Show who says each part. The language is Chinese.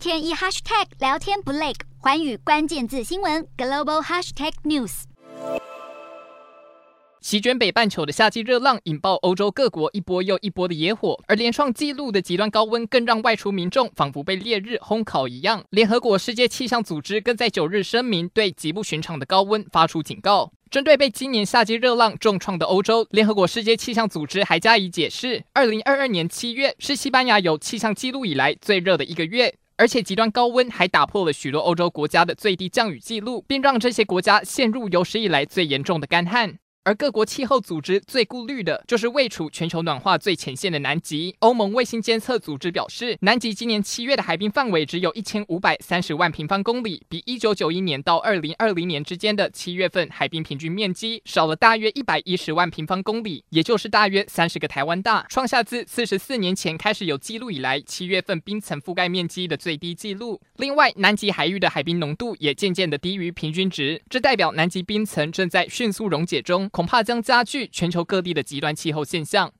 Speaker 1: 天一 hashtag 聊天不累，寰宇关键字新闻 global hashtag news。
Speaker 2: 席卷北半球的夏季热浪引爆欧洲各国一波又一波的野火，而连创纪录的极端高温更让外出民众仿佛被烈日烘烤一样。联合国世界气象组织更在九日声明，对极不寻常的高温发出警告。针对被今年夏季热浪重创的欧洲，联合国世界气象组织还加以解释：二零二二年七月是西班牙有气象记录以来最热的一个月，而且极端高温还打破了许多欧洲国家的最低降雨记录，并让这些国家陷入有史以来最严重的干旱。而各国气候组织最顾虑的就是位处全球暖化最前线的南极。欧盟卫星监测组织表示，南极今年七月的海冰范围只有一千五百三十万平方公里，比一九九一年到二零二零年之间的七月份海冰平均面积少了大约一百一十万平方公里，也就是大约三十个台湾大，创下自四十四年前开始有记录以来七月份冰层覆盖面积的最低纪录。另外，南极海域的海冰浓度也渐渐的低于平均值，这代表南极冰层正在迅速溶解中。恐怕将加剧全球各地的极端气候现象。